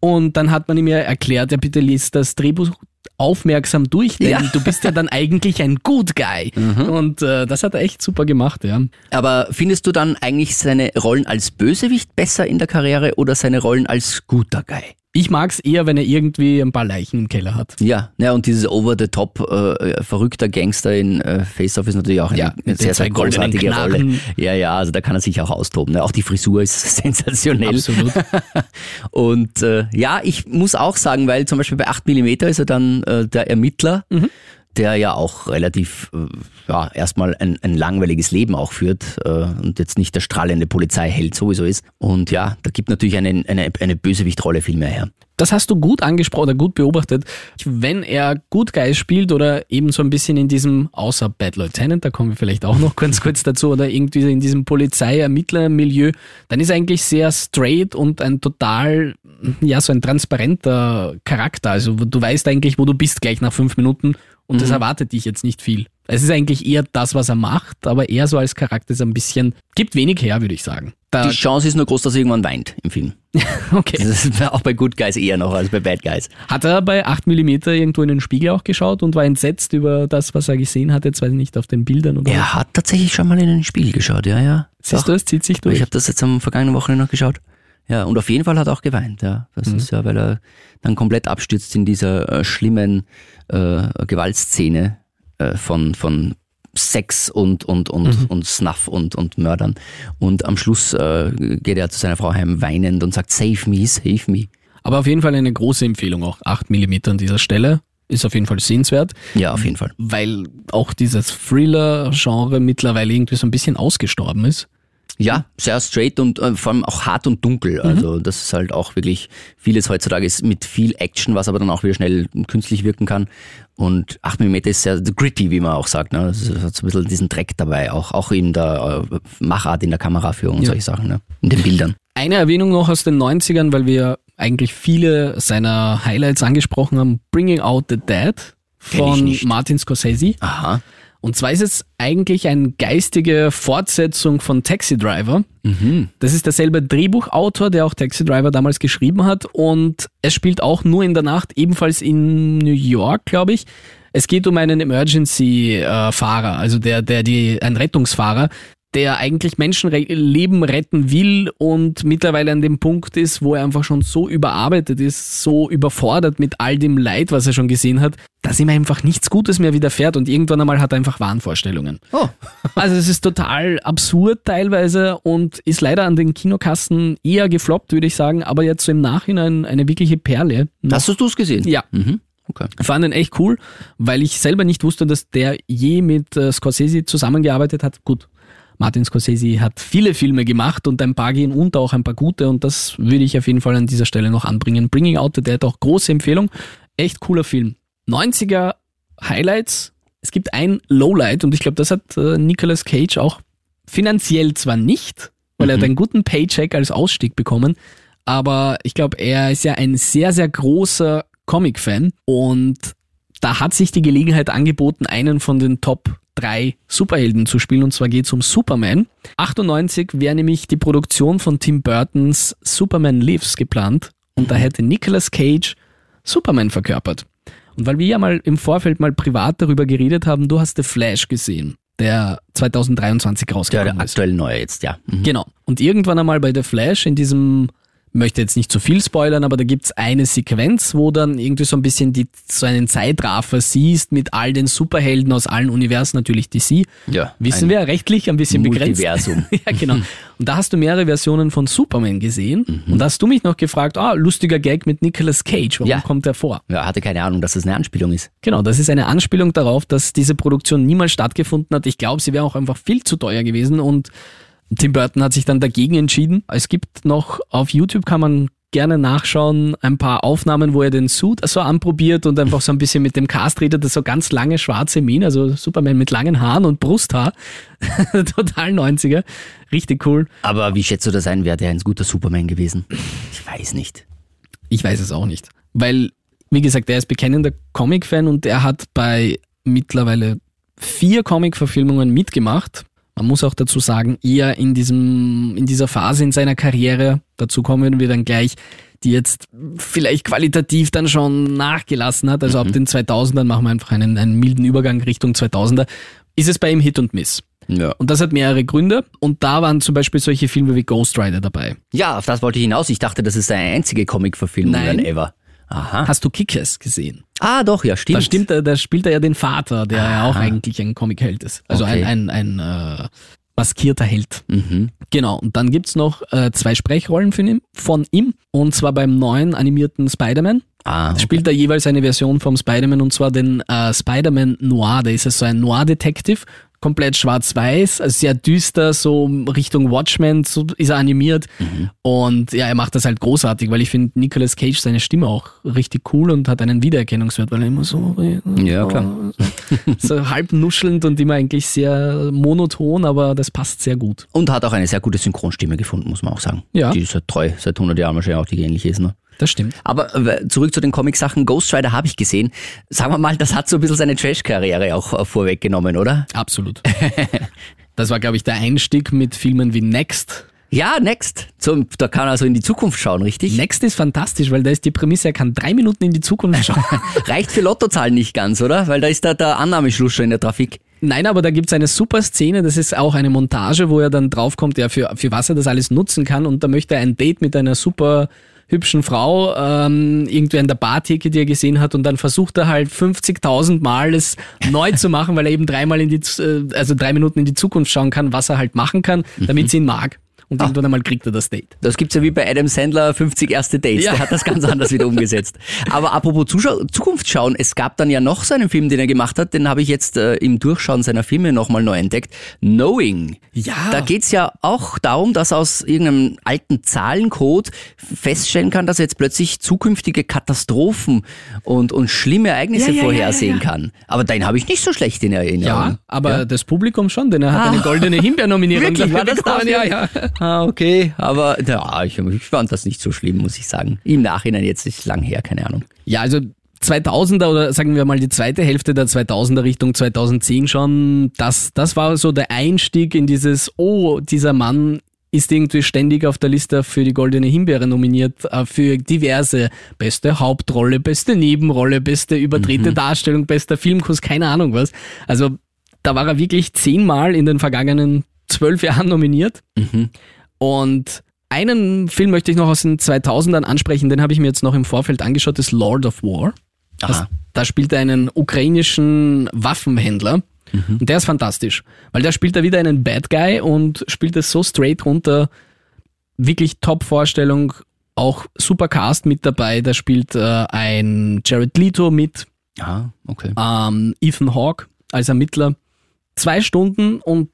A: Und dann hat man ihm ja erklärt, er bitte liest das Drehbuch aufmerksam durch, denn
B: Ja.
A: du bist ja dann eigentlich ein Good Guy. Und äh, das hat er echt super gemacht, ja.
B: Aber findest du dann eigentlich seine Rollen als Bösewicht besser in der Karriere oder seine Rollen als guter Guy?
A: Ich mag's eher, wenn er irgendwie ein paar Leichen im Keller hat.
B: Ja, ja und dieses over-the-top äh, verrückter Gangster in äh, Face-Off ist natürlich auch eine,
A: Ja,
B: eine sehr, sehr großartige Rolle. Ja, ja, also da kann er sich auch austoben. Ne? Auch die Frisur ist [laughs] sensationell.
A: Absolut. [laughs]
B: Und äh, ja, ich muss auch sagen, weil zum Beispiel bei 8mm ist er dann äh, der Ermittler,
A: Mhm.
B: Der ja auch relativ, äh, ja, erstmal ein, ein langweiliges Leben auch führt äh, und jetzt nicht der strahlende Polizeiheld sowieso ist. Und ja, da gibt natürlich eine, eine, eine Bösewichtrolle viel mehr her.
A: Das hast du gut angesprochen oder gut beobachtet. Wenn er Good Guy spielt oder eben so ein bisschen in diesem, außer Bad Lieutenant, da kommen wir vielleicht auch noch [laughs] ganz kurz dazu, oder irgendwie in diesem Polizei-Ermittler-Milieu, dann ist er eigentlich sehr straight und ein total, ja, so ein transparenter Charakter. Also du weißt eigentlich, wo du bist gleich nach fünf Minuten und das erwartet dich jetzt nicht viel. Es ist eigentlich eher das, was er macht, aber er so als Charakter ist ein bisschen, gibt wenig her, würde ich sagen. Da,
B: Die Chance ist nur groß, dass er irgendwann weint im Film. [laughs]
A: okay.
B: Das ist auch bei Good Guys eher noch als bei Bad Guys.
A: Hat er bei 8mm irgendwo in den Spiegel auch geschaut und war entsetzt über das, was er gesehen hat, jetzt weiß ich nicht, auf den Bildern oder
B: Er hat tatsächlich schon mal in den Spiegel geschaut, ja, ja.
A: Siehst
B: Doch.
A: du, es zieht sich
B: Ich
A: durch.
B: habe das jetzt am vergangenen Wochenende noch geschaut. Ja, und auf jeden Fall hat er auch geweint, ja. Das ist ja, weil er dann komplett abstürzt in dieser äh, schlimmen äh, Gewaltszene äh, von, von Sex und, und, und, und Snuff und, und Mördern. Und am Schluss äh, geht er zu seiner Frau heim weinend und sagt, save me, save me.
A: Aber auf jeden Fall eine große Empfehlung auch. 8mm an dieser Stelle. Ist auf jeden Fall sehenswert,
B: Ja, auf jeden Fall.
A: weil auch dieses Thriller-Genre mittlerweile irgendwie so ein bisschen ausgestorben ist.
B: Ja, sehr straight und äh, vor allem auch hart und dunkel. Also das ist halt auch wirklich vieles heutzutage ist mit viel Action, was aber dann auch wieder schnell künstlich wirken kann. Und 8mm ist sehr gritty, wie man auch sagt. Ne? Das hat so ein bisschen diesen Dreck dabei, auch, auch in der äh, Machart, in der Kameraführung und
A: Ja.
B: solche Sachen, ne? in den Bildern.
A: Eine Erwähnung noch aus den 90ern, weil wir eigentlich viele seiner Highlights angesprochen haben. Bringing Out the Dead von. Martin Scorsese.
B: Aha.
A: Und zwar ist es eigentlich eine geistige Fortsetzung von Taxi Driver. Das ist derselbe Drehbuchautor, der auch Taxi Driver damals geschrieben hat. Und es spielt auch nur in der Nacht, ebenfalls in New York, glaube ich. Es geht um einen Emergency-Fahrer, also der, der die, ein Rettungsfahrer, der eigentlich Menschenleben retten will und mittlerweile an dem Punkt ist, wo er einfach schon so überarbeitet ist, so überfordert mit all dem Leid, was er schon gesehen hat, dass ihm einfach nichts Gutes mehr widerfährt und irgendwann einmal hat er einfach Wahnvorstellungen.
B: Oh. [laughs]
A: Also es ist total absurd teilweise und ist leider an den Kinokassen eher gefloppt, würde ich sagen, aber jetzt so im Nachhinein eine wirkliche Perle.
B: Hast du es gesehen?
A: Ja.
B: Mhm. Okay.
A: Ich fand ihn echt cool, weil ich selber nicht wusste, dass der je mit äh, Scorsese zusammengearbeitet hat. Gut, Martin Scorsese hat viele Filme gemacht und ein paar gehen unter, auch ein paar gute und das würde ich auf jeden Fall an dieser Stelle noch anbringen. Bringing Out the Dead, auch große Empfehlung. Echt cooler Film. 90er Highlights. Es gibt ein Lowlight und ich glaube, das hat äh, Nicolas Cage auch finanziell zwar nicht, weil er hat einen guten Paycheck als Ausstieg bekommen, aber ich glaube, er ist ja ein sehr, sehr großer Comic-Fan und da hat sich die Gelegenheit angeboten, einen von den Top drei Superhelden zu spielen und zwar geht es um Superman. 98 wäre nämlich die Produktion von Tim Burtons Superman Lives geplant und da hätte Nicolas Cage Superman verkörpert. Und weil wir ja mal im Vorfeld mal privat darüber geredet haben, du hast The Flash gesehen, der 2023
B: Der,
A: rausgekommen
B: der
A: ist.
B: aktuell neue jetzt, ja. Mhm.
A: Genau. Und irgendwann einmal bei The Flash in diesem, möchte jetzt nicht zu viel spoilern, aber da gibt's eine Sequenz, wo dann irgendwie so ein bisschen die, so einen Zeitraffer siehst mit all den Superhelden aus allen Universen, natürlich DC.
B: Ja,
A: Wissen wir rechtlich ein bisschen begrenzt.
B: Multiversum. [laughs]
A: ja, genau. Und da hast du mehrere Versionen von Superman gesehen.
B: Mhm.
A: Und da hast du mich noch gefragt, ah, lustiger Gag mit Nicolas Cage, warum
B: Ja.
A: kommt der vor?
B: Ja, hatte keine Ahnung, dass das eine Anspielung ist.
A: Genau, das ist eine Anspielung darauf, dass diese Produktion niemals stattgefunden hat. Ich glaube, sie wäre auch einfach viel zu teuer gewesen und Tim Burton hat sich dann dagegen entschieden. Es gibt noch auf YouTube kann man gerne nachschauen, ein paar Aufnahmen, wo er den Suit so anprobiert und einfach so ein bisschen mit dem Cast redet, das so ganz lange schwarze Mähne, also Superman mit langen Haaren und Brusthaar. [laughs] Total 90er. Richtig cool.
B: Aber wie schätzt du das ein? Wäre der ein guter Superman gewesen? Ich weiß nicht.
A: Ich weiß es auch nicht. Weil, wie gesagt, er ist bekennender Comic-Fan und er hat bei mittlerweile vier Comic-Verfilmungen mitgemacht. Man muss auch dazu sagen, eher in diesem, in dieser Phase in seiner Karriere, dazu kommen wir dann gleich, die jetzt vielleicht qualitativ dann schon nachgelassen hat. Also ab den 2000ern machen wir einfach einen, einen milden Übergang Richtung 2000er. Ist es bei ihm Hit und Miss.
B: Ja.
A: Und das hat mehrere Gründe. Und da waren zum Beispiel solche Filme wie Ghost Rider dabei.
B: Ja, auf das wollte ich hinaus. Ich dachte, das ist eine einzige Comic-Verfilmung dann ever. Aha.
A: Hast du Kickers gesehen?
B: Ah, doch, ja, stimmt.
A: Da stimmt, da spielt er ja den Vater, der ja auch
B: Aha.
A: eigentlich ein Comic-Held ist. Also
B: Okay.
A: ein, ein, ein äh, maskierter Held.
B: Mhm.
A: Genau, und dann gibt's noch äh, zwei Sprechrollen von ihm, von ihm, und zwar beim neuen animierten Spider-Man.
B: Ah,
A: Da spielt er jeweils eine Version vom Spider-Man, und zwar den äh, Spider-Man Noir. Da ist er so ein Noir-Detective, komplett schwarz-weiß, also sehr düster, so Richtung Watchmen, so ist er animiert. Und ja, er macht das halt großartig, weil ich finde Nicolas Cage seine Stimme auch richtig cool und hat einen Wiedererkennungswert, weil er immer so,
B: Ja, klar.
A: so [laughs] halb nuschelnd und immer eigentlich sehr monoton, aber das passt sehr gut.
B: Und hat auch eine sehr gute Synchronstimme gefunden, muss man auch sagen.
A: Ja.
B: Die ist halt treu, seit 100 Jahren wahrscheinlich auch die ähnlich ist. Ne?
A: Das stimmt.
B: Aber äh, zurück zu den Comic-Sachen. Ghost Rider habe ich gesehen. Sagen wir mal, das hat so ein bisschen seine Trash-Karriere auch äh, vorweggenommen, oder?
A: Absolut. [laughs] Das war, glaube ich, der Einstieg mit Filmen wie Next.
B: Ja, Next. Zum, da kann er also in die Zukunft schauen, richtig?
A: Next ist fantastisch, weil da ist die Prämisse, er kann drei Minuten in die Zukunft schauen. [laughs]
B: Reicht für Lottozahlen nicht ganz, oder? Weil da ist da der Annahmeschluss schon in der Trafik.
A: Nein, aber da gibt's eine super Szene, das ist auch eine Montage, wo er dann draufkommt, ja, für, für was er das alles nutzen kann und da möchte er ein Date mit einer super hübschen Frau ähm, irgendwie an der Bartheke, die er gesehen hat und dann versucht er halt 50.000 Mal es neu zu machen, weil er eben dreimal in die, äh, also drei Minuten in die Zukunft schauen kann, was er halt machen kann, damit sie ihn mag. Und irgendwann einmal kriegt er das Date.
B: Das gibt's ja wie bei Adam Sandler 50 erste Dates.
A: Ja.
B: Der hat das ganz anders wieder umgesetzt. Aber apropos Zuschau Zukunft schauen, es gab dann ja noch so einen Film, den er gemacht hat, den habe ich jetzt äh, im Durchschauen seiner Filme nochmal neu entdeckt. Knowing.
A: Ja.
B: Da geht's ja auch darum, dass aus irgendeinem alten Zahlencode feststellen kann, dass er jetzt plötzlich zukünftige Katastrophen und, und schlimme Ereignisse
A: Ja, ja,
B: vorhersehen kann. Aber den habe ich nicht so schlecht in Erinnerung.
A: Ja, aber das Publikum schon, denn er hat eine goldene Himbeernominierung
B: Wirklich? War [laughs] das das?
A: Ja, ja.
B: Ah, okay. Aber ja, ich, ich fand das nicht so schlimm, muss ich sagen. Im Nachhinein jetzt ist lang her, keine Ahnung.
A: Ja, also 2000er oder sagen wir mal die zweite Hälfte der 2000er Richtung 2010 schon, das, das war so der Einstieg in dieses, oh, dieser Mann ist irgendwie ständig auf der Liste für die Goldene Himbeere nominiert, äh, für diverse beste Hauptrolle, beste Nebenrolle, beste überdrehte Darstellung, bester Filmkurs, keine Ahnung was. Also da war er wirklich zehnmal in den vergangenen zwölf Jahren nominiert. Und einen Film möchte ich noch aus den 2000ern ansprechen, den habe ich mir jetzt noch im Vorfeld angeschaut, das ist Lord of War. Das, da spielt er einen ukrainischen Waffenhändler. Und der ist fantastisch, weil der spielt da wieder einen Bad Guy und spielt es so straight runter. Wirklich Top-Vorstellung, auch super Cast mit dabei. Da spielt äh, ein Jared Leto mit,
B: Ah, okay.
A: ähm, Ethan Hawke als Ermittler. Zwei Stunden und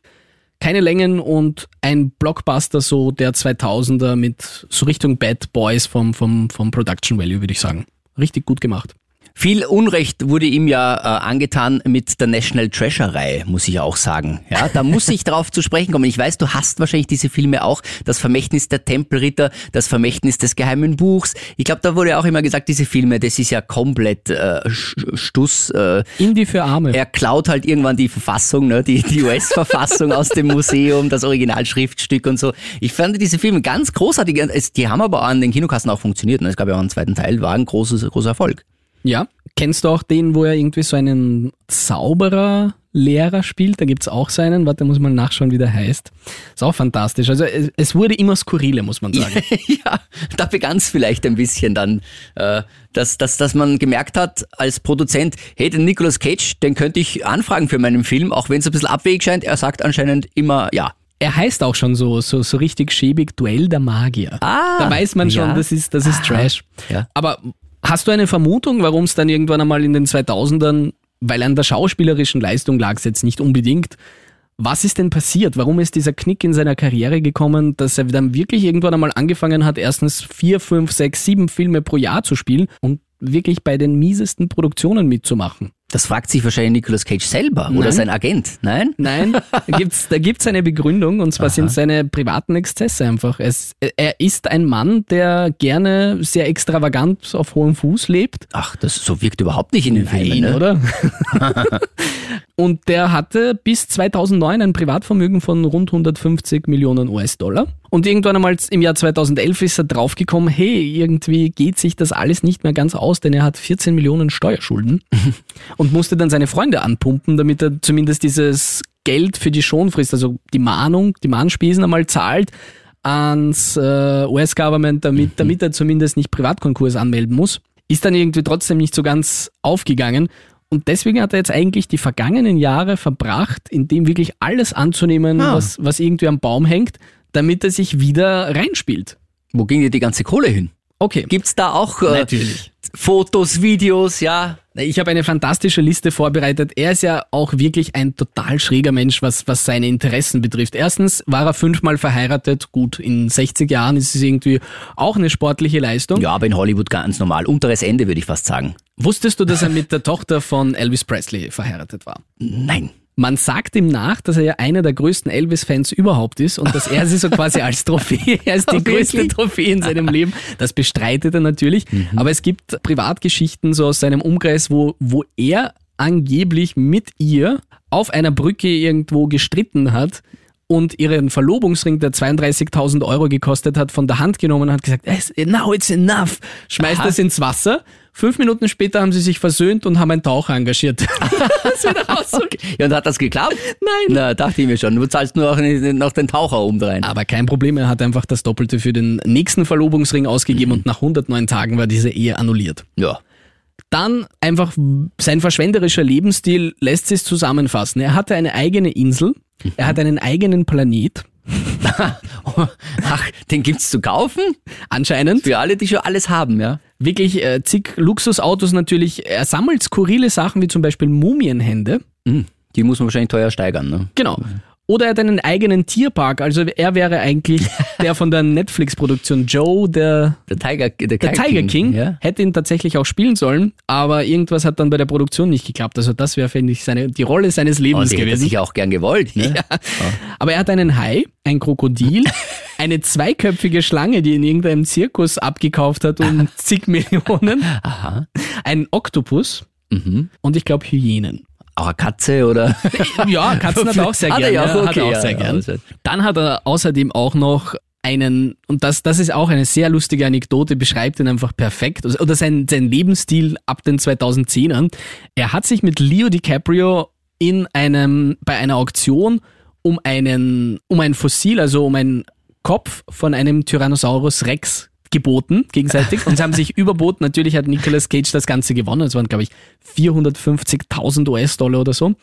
A: keine Längen und ein Blockbuster so der 2000er mit so Richtung Bad Boys vom, vom, vom Production Value, würde ich sagen. Richtig gut gemacht.
B: Viel Unrecht wurde ihm ja äh, angetan mit der National Treasure-Reihe, muss ich auch sagen. Ja, da muss ich [laughs] drauf zu sprechen kommen. Ich weiß, du hast wahrscheinlich diese Filme auch. Das Vermächtnis der Tempelritter, das Vermächtnis des geheimen Buchs. Ich glaube, da wurde auch immer gesagt, diese Filme, das ist ja komplett äh, Stuss. Äh,
A: Indie für Arme.
B: er klaut halt irgendwann die Verfassung, ne, die, die US-Verfassung aus dem Museum, das Originalschriftstück und so. Ich fand diese Filme ganz großartig. Es- Die haben aber an den Kinokassen auch funktioniert. Ne? Es gab ja auch einen zweiten Teil, war ein großes, großer Erfolg.
A: Ja. Kennst du auch den, wo er irgendwie so einen Zauberer-Lehrer spielt? Da gibt's auch so einen. Warte, muss mal nachschauen, wie der heißt. Ist auch fantastisch. Also es, es wurde immer skurrile, muss man sagen. [laughs]
B: ja, da begann es vielleicht ein bisschen dann, äh, dass, dass, dass man gemerkt hat als Produzent, hey, den Nicolas Cage, den könnte ich anfragen für meinen Film, auch wenn es ein bisschen abwegig scheint. Er sagt anscheinend immer ja.
A: Er heißt auch schon so, so, so richtig schäbig Duell der Magier.
B: Ah,
A: da weiß man schon,
B: ja.
A: das ist, das ist Trash.
B: Ja.
A: Aber hast du eine Vermutung, warum es dann irgendwann einmal in den 2000ern, weil an der schauspielerischen Leistung lag es jetzt nicht unbedingt, was ist denn passiert? Warum ist dieser Knick in seiner Karriere gekommen, dass er dann wirklich irgendwann einmal angefangen hat, erstens vier, fünf, sechs, sieben Filme pro Jahr zu spielen und wirklich bei den miesesten Produktionen mitzumachen?
B: Das fragt sich wahrscheinlich Nicolas Cage selber oder
A: Nein.
B: sein Agent. Nein?
A: Nein, da [laughs] gibt's, da gibt's eine Begründung und zwar sind seine privaten Exzesse einfach. Es, er ist ein Mann, der gerne sehr extravagant auf hohem Fuß lebt.
B: Ach, das so wirkt überhaupt nicht in den Filmen, ne?
A: oder? [laughs] [laughs] und der hatte bis 2009 ein Privatvermögen von rund 150 Millionen US-Dollar. Und irgendwann einmal im Jahr 2011 ist er draufgekommen, hey, irgendwie geht sich das alles nicht mehr ganz aus, denn er hat 14 Millionen Steuerschulden [laughs] und musste dann seine Freunde anpumpen, damit er zumindest dieses Geld für die Schonfrist, also die Mahnung, die Mahnspesen einmal zahlt ans äh, US-Government, damit, damit er zumindest nicht Privatkonkurs anmelden muss. Ist dann irgendwie trotzdem nicht so ganz aufgegangen. Und deswegen hat er jetzt eigentlich die vergangenen Jahre verbracht, in dem wirklich alles anzunehmen,
B: Ah.
A: was, was irgendwie am Baum hängt, damit er sich wieder reinspielt.
B: Wo ging dir die ganze Kohle hin?
A: Okay.
B: Gibt's da auch äh,
A: Natürlich.
B: Fotos, Videos, ja?
A: Ich habe eine fantastische Liste vorbereitet. Er ist ja auch wirklich ein total schräger Mensch, was, was seine Interessen betrifft. Erstens war er fünfmal verheiratet. Gut, in 60 Jahren ist es irgendwie auch eine sportliche Leistung.
B: Ja, aber in Hollywood ganz normal. Unteres Ende würde ich fast sagen.
A: Wusstest du, dass er mit der Tochter von Elvis Presley verheiratet war?
B: Nein.
A: Man sagt ihm nach, dass er ja einer der größten Elvis-Fans überhaupt ist und dass er sie so quasi als Trophäe, [laughs] er ist die
B: Wirklich?
A: größte Trophäe in seinem Leben. Das bestreitet er natürlich. Aber es gibt Privatgeschichten so aus seinem Umkreis, wo, wo er angeblich mit ihr auf einer Brücke irgendwo gestritten hat und ihren Verlobungsring, der 32.000 Euro gekostet hat, von der Hand genommen und hat gesagt, "Es- now it's enough, schmeißt
B: Aha.
A: es ins Wasser. Fünf Minuten später haben sie sich versöhnt und haben einen Taucher engagiert. [laughs] das so
B: Ja, und hat das geklappt?
A: Nein.
B: Na, dachte ich mir schon. Du zahlst nur noch, noch den Taucher obendrein.
A: Aber kein Problem, er hat einfach das Doppelte für den nächsten Verlobungsring ausgegeben und nach 109 Tagen war diese Ehe annulliert.
B: Ja.
A: Dann einfach sein verschwenderischer Lebensstil lässt sich zusammenfassen. Er hatte eine eigene Insel, er hat einen eigenen Planet, [laughs]
B: Ach, den gibt's zu kaufen?
A: anscheinend.
B: Für alle, die schon alles haben, ja?
A: Wirklich äh, zig Luxusautos natürlich. Er sammelt skurrile Sachen wie zum Beispiel Mumienhände.
B: Hm, Die muss man wahrscheinlich teuer steigern, ne?
A: Genau. Oder er hat einen eigenen Tierpark. Also er wäre eigentlich [laughs] der von der Netflix-Produktion Joe, der,
B: Der Tiger, der,
A: der Tiger King.
B: Ja.
A: Hätte ihn tatsächlich auch spielen sollen, aber irgendwas hat dann bei der Produktion nicht geklappt. Also das wäre, finde ich, seine, die Rolle seines
B: Oh,
A: Lebens
B: hätte er
A: gewesen.
B: sich auch gern gewollt. Ne?
A: Aber er hat einen Hai, ein Krokodil, [laughs] eine zweiköpfige Schlange, die in irgendeinem Zirkus abgekauft hat um [laughs] zig Millionen,
B: Aha.
A: einen Oktopus
B: Mhm.
A: und ich glaube Hyänen.
B: Auch eine Katze oder? [laughs]
A: Ja, Katzen hat er auch sehr
B: Hat er
A: gern.
B: ja auch,
A: hat
B: okay,
A: er auch sehr
B: ja,
A: gern.
B: also-
A: Dann hat er außerdem auch noch einen, und das, das ist auch eine sehr lustige Anekdote, beschreibt ihn einfach perfekt, also- oder sein, sein Lebensstil ab den 2010ern. Er hat sich mit Leo DiCaprio in einem, bei einer Auktion um einen, um ein Fossil, also um einen Kopf von einem Tyrannosaurus Rex geboten, gegenseitig, und sie haben sich überboten. Natürlich hat Nicolas Cage das Ganze gewonnen. Es waren, glaube ich, 450.000 US-Dollar oder so.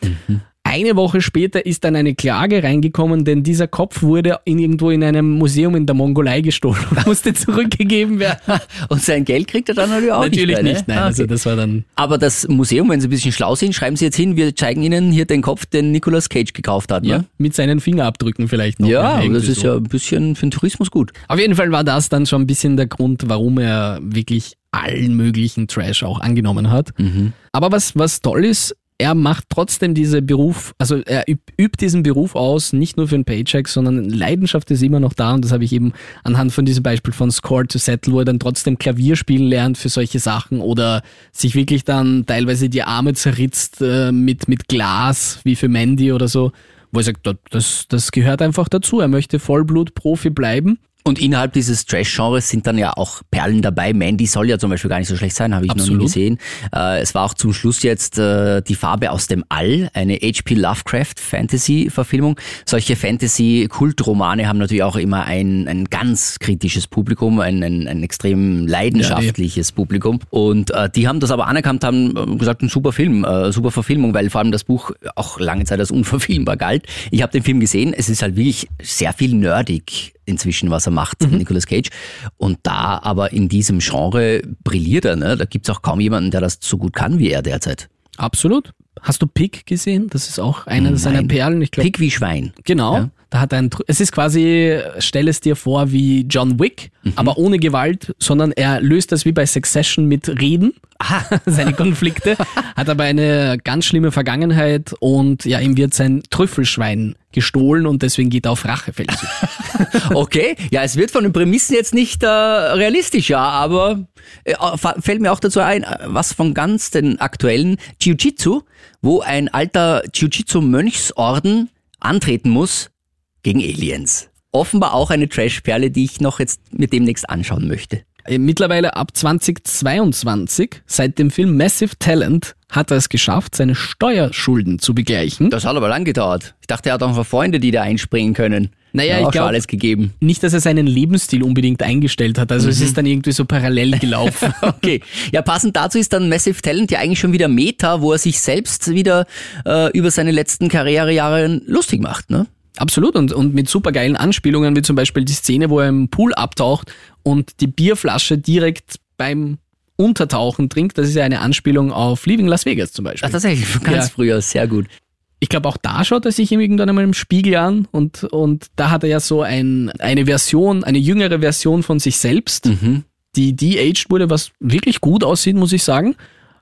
A: Eine Woche später ist dann eine Klage reingekommen, denn dieser Kopf wurde in irgendwo in einem Museum in der Mongolei gestohlen und musste [laughs] zurückgegeben werden. [laughs]
B: Und sein Geld kriegt er dann natürlich auch
A: Natürlich
B: nicht.
A: nicht,
B: ne?
A: nein.
B: Ah,
A: Also
B: okay.
A: das war dann
B: Aber das Museum, wenn Sie ein bisschen schlau sind, schreiben Sie jetzt hin, wir zeigen Ihnen hier den Kopf, den Nicolas Cage gekauft hat.
A: ja,
B: Ne?
A: mit seinen Fingerabdrücken vielleicht noch.
B: Ja, das ist
A: so.
B: ja ein bisschen für den Tourismus gut.
A: Auf jeden Fall war das dann schon ein bisschen der Grund, warum er wirklich allen möglichen Trash auch angenommen hat. Aber was, was toll ist, er macht trotzdem diese Beruf, also er üb, übt diesen Beruf aus, nicht nur für einen Paycheck, sondern Leidenschaft ist immer noch da. Und das habe ich eben anhand von diesem Beispiel von Score to Settle, wo er dann trotzdem Klavier spielen lernt für solche Sachen oder sich wirklich dann teilweise die Arme zerritzt äh, mit, mit Glas, wie für Mandy oder so, wo er sagt, das, das gehört einfach dazu, er möchte Vollblut-Profi bleiben
B: Und innerhalb dieses Trash-Genres sind dann ja auch Perlen dabei. Mandy soll ja zum Beispiel gar nicht so schlecht sein, habe ich noch nie
A: Absolut.
B: gesehen. Äh, es war auch zum Schluss jetzt äh, die Farbe aus dem All, eine H.P. Lovecraft Fantasy-Verfilmung. Solche Fantasy-Kultromane haben natürlich auch immer ein, ein ganz kritisches Publikum, ein, ein, ein extrem leidenschaftliches Publikum. Und äh, die haben das aber anerkannt, haben äh, gesagt, ein super Film, äh, super Verfilmung, weil vor allem das Buch auch lange Zeit als unverfilmbar galt. Ich habe den Film gesehen, es ist halt wirklich sehr viel nerdig inzwischen, was er macht, Nicolas Cage. Und da aber in diesem Genre brilliert er. Ne? Da gibt's auch kaum jemanden, der das so gut kann wie er derzeit.
A: Absolut. Hast du Pick gesehen? Das ist auch eine seiner. Perlen. Ich glaube,
B: Pick wie Schwein.
A: genau.
B: Ja.
A: Da hat er ein, es ist quasi, stell es dir vor wie John Wick,
B: Mhm.
A: aber ohne Gewalt, sondern er löst das wie bei Succession mit Reden, [laughs] seine Konflikte, hat aber eine ganz schlimme Vergangenheit und ja, ihm wird sein Trüffelschwein gestohlen und deswegen geht er auf Rachefeldzug. [laughs]
B: Okay, ja, es wird von den Prämissen jetzt nicht äh, realistisch, ja, aber äh, fällt mir auch dazu ein, äh, was von ganz den aktuellen Jiu-Jitsu, wo ein alter Jiu-Jitsu-Mönchsorden antreten muss gegen Aliens. Offenbar auch eine Trash-Perle, die ich noch jetzt mit demnächst anschauen möchte.
A: Äh, Mittlerweile ab 2022, seit dem Film Massive Talent, hat er es geschafft, seine Steuerschulden zu begleichen.
B: Das hat aber lang gedauert. Ich dachte, er hat auch noch Freunde, die da einspringen können.
A: Naja, ich
B: auch schon
A: glaub-
B: alles gegeben.
A: Nicht, dass er seinen Lebensstil unbedingt eingestellt hat, also
B: Mhm.
A: es ist dann irgendwie so parallel gelaufen. [laughs]
B: Okay. Ja, passend dazu ist dann Massive Talent ja eigentlich schon wieder Meta, wo er sich selbst wieder äh, über seine letzten Karrierejahre lustig macht, ne?
A: Absolut und, und mit supergeilen Anspielungen, wie zum Beispiel die Szene, wo er im Pool abtaucht und die Bierflasche direkt beim Untertauchen trinkt. Das ist ja eine Anspielung auf Leaving Las Vegas zum Beispiel.
B: Ach, tatsächlich, ganz
A: Ja.
B: früher, sehr gut.
A: ich glaube, auch da schaut er sich irgendwann einmal im Spiegel an und, und da hat er ja so ein, eine Version, eine jüngere Version von sich selbst,
B: Mhm.
A: die de-aged wurde, was wirklich gut aussieht, muss ich sagen,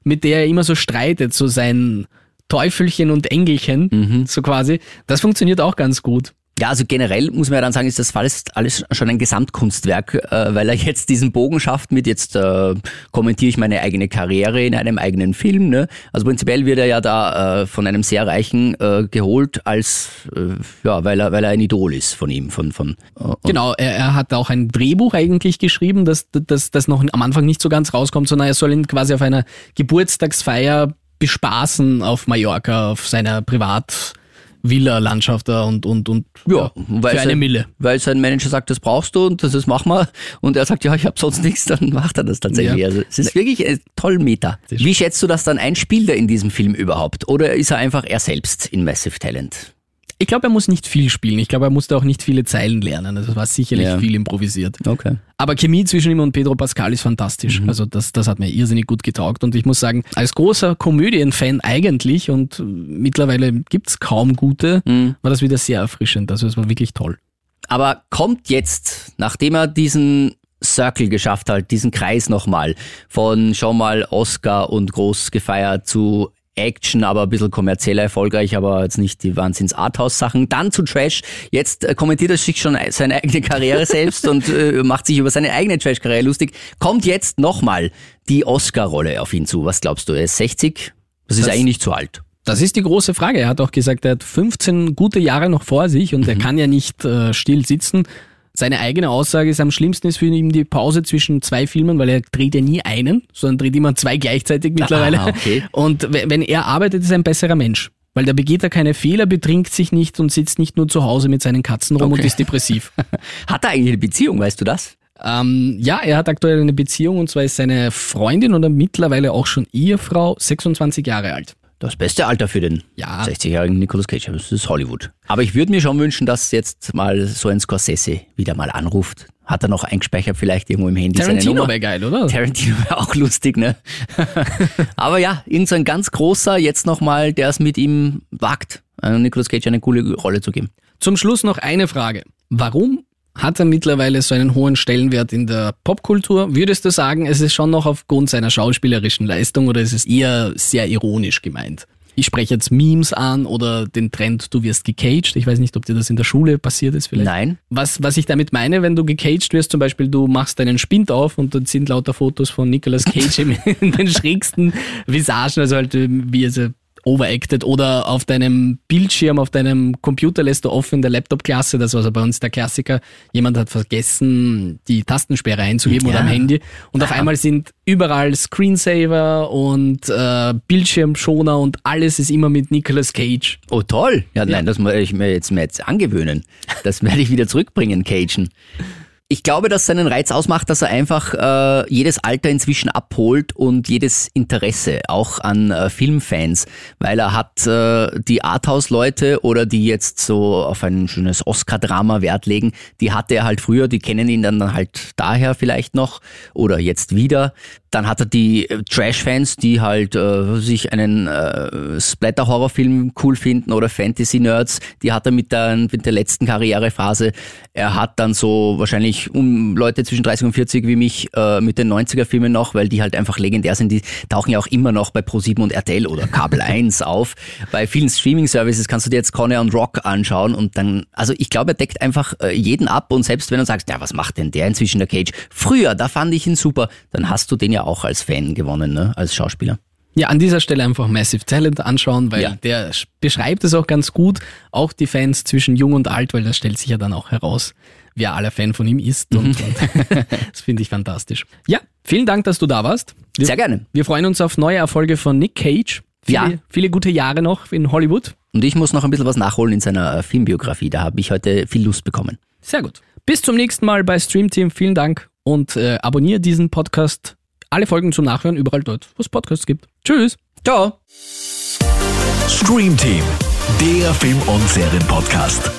A: mit der er immer so streitet, so sein Teufelchen und Engelchen,
B: Mhm.
A: so quasi. Das funktioniert auch ganz gut.
B: Ja, also generell muss man ja dann sagen, ist das alles, alles schon ein Gesamtkunstwerk, äh, weil er jetzt diesen Bogen schafft mit jetzt äh, kommentiere ich meine eigene Karriere in einem eigenen Film. Ne? Also prinzipiell wird er ja da äh, von einem sehr Reichen äh, geholt, als äh, ja, weil er weil er ein Idol ist von ihm, von von äh,
A: Genau, er, er hat auch ein Drehbuch eigentlich geschrieben, das, das, das noch am Anfang nicht so ganz rauskommt, sondern er soll ihn quasi auf einer Geburtstagsfeier bespaßen auf Mallorca, auf seiner Privat-Villa-Landschaft da und, und, und
B: Ja, weil
A: für eine
B: sein,
A: Mille.
B: Weil sein Manager sagt, das brauchst du und das ist, mach mal. Und er sagt, ja, ich habe sonst nichts, dann macht er das tatsächlich.
A: Ja.
B: Also es ist wirklich äh, toll Meta. Wie schätzt du das dann ein? Spielt er in diesem Film überhaupt? Oder ist er einfach er selbst in Massive Talent?
A: Ich glaube, er muss nicht viel spielen. Ich glaube, er musste auch nicht viele Zeilen lernen. Also es war sicherlich
B: Ja.
A: viel improvisiert.
B: Okay.
A: Aber Chemie zwischen ihm und Pedro Pascal ist fantastisch. Also das, das hat mir irrsinnig gut getaugt. Und ich muss sagen, als großer Komödienfan eigentlich, und mittlerweile gibt's kaum gute, war das wieder sehr erfrischend. Also es war wirklich toll.
B: Aber kommt jetzt, nachdem er diesen Circle geschafft hat, diesen Kreis nochmal, von schon mal Oscar und groß gefeiert zu Action, aber ein bisschen kommerziell erfolgreich, aber jetzt nicht die Wahnsinns Arthouse-Sachen. Dann zu Trash. Jetzt äh, kommentiert er sich schon seine eigene Karriere selbst und äh, macht sich über seine eigene Trash-Karriere lustig. Kommt jetzt nochmal die Oscar-Rolle auf ihn zu. Was glaubst du? Er ist 60? Das ist
A: Das-
B: eigentlich nicht zu alt.
A: Das ist die große Frage. Er hat auch gesagt, er hat 15 gute Jahre noch vor sich und er kann ja nicht äh, still sitzen. Seine eigene Aussage ist, am schlimmsten ist für ihn die Pause zwischen zwei Filmen, weil er dreht ja nie einen, sondern dreht immer zwei gleichzeitig mittlerweile.
B: Ah, okay.
A: Und we- wenn er arbeitet, ist er ein besserer Mensch. Weil da begeht er keine Fehler, betrinkt sich nicht und sitzt nicht nur zu Hause mit seinen Katzen rum und
B: Okay.
A: ist depressiv. [laughs]
B: Hat er eigentlich eine Beziehung, weißt du das?
A: ähm, ja, er hat aktuell eine Beziehung und zwar ist seine Freundin oder mittlerweile auch schon Ehefrau 26 Jahre alt.
B: Das beste Alter für den
A: Ja.
B: 60-jährigen Nicolas Cage. Das ist Hollywood. Aber ich würde mir schon wünschen, dass jetzt mal so ein Scorsese wieder mal anruft. Hat er noch eingespeichert vielleicht irgendwo im Handy
A: Tarantino wäre geil, oder?
B: Tarantino wäre auch lustig, ne? [laughs] Aber ja, irgend so ein ganz großer jetzt nochmal, der es mit ihm wagt, äh, Nicolas Cage eine coole Rolle zu geben.
A: Zum Schluss noch eine Frage. Warum hat er mittlerweile so einen hohen Stellenwert in der Popkultur? Würdest du sagen, es ist schon noch aufgrund seiner schauspielerischen Leistung oder ist es eher sehr ironisch gemeint? Ich spreche jetzt Memes an oder den Trend, du wirst gecaged. Ich weiß nicht, ob dir das in der Schule passiert ist vielleicht.
B: Nein.
A: Was, was ich damit meine, wenn du gecaged wirst, zum Beispiel du machst deinen Spind auf und dann sind lauter Fotos von Nicolas Cage [laughs] in den schrägsten Visagen, also halt wie er overacted oder auf deinem Bildschirm, auf deinem Computer lässt du offen in der Laptop-Klasse, das war so bei uns der Klassiker, jemand hat vergessen, die Tastensperre einzugeben oder am
B: Ja.
A: Handy und auf einmal sind überall Screensaver und äh, Bildschirmschoner und alles ist immer mit Nicolas Cage.
B: Oh toll. Ja, nein, das muss ich mir jetzt, mir jetzt angewöhnen. Das werde ich wieder zurückbringen, Cagen. Ich glaube, dass seinen Reiz ausmacht, dass er einfach äh, jedes Alter inzwischen abholt und jedes Interesse, auch an äh, Filmfans, weil er hat äh, die Arthouse-Leute oder die jetzt so auf ein schönes Oscar-Drama Wert legen, die hatte er halt früher, die kennen ihn dann halt daher vielleicht noch oder jetzt wieder. Dann hat er die äh, Trash-Fans, die halt äh, sich einen äh, Splatter-Horrorfilm cool finden oder Fantasy-Nerds, die hat er mit der, mit der letzten Karrierephase. Er hat dann so wahrscheinlich um Leute zwischen 30 und 40 wie mich äh, mit den 90er-Filmen noch, weil die halt einfach legendär sind. Die tauchen ja auch immer noch bei Pro7 und RTL oder Kabel 1 [laughs] auf. Bei vielen Streaming-Services kannst du dir jetzt Conner und Rock anschauen und dann, also ich glaube, er deckt einfach äh, jeden ab und selbst wenn du sagst, ja, was macht denn der inzwischen der Cage? Früher, da fand ich ihn super, dann hast du den ja auch als Fan gewonnen, ne, als Schauspieler.
A: Ja, an dieser Stelle einfach Massive Talent anschauen, weil
B: Ja.
A: der sch- beschreibt es auch ganz gut, auch die Fans zwischen jung und alt, weil das stellt sich ja dann auch heraus, wer aller Fan von ihm ist und, [laughs] und [laughs] das finde ich fantastisch. Ja, vielen Dank, dass du da warst. Wir,
B: Sehr gerne.
A: Wir freuen uns auf neue Erfolge von Nick Cage. Viele,
B: Ja.
A: viele gute Jahre noch in Hollywood.
B: Und ich muss noch ein bisschen was nachholen in seiner äh, Filmbiografie, da habe ich heute viel Lust bekommen.
A: Sehr gut. Bis zum nächsten Mal bei Stream Team. Vielen Dank und äh, abonniere diesen Podcast. Alle Folgen zum Nachhören überall dort, wo es Podcasts gibt. Tschüss.
B: Ciao!
C: Stream Team, der Film- und Serienpodcast.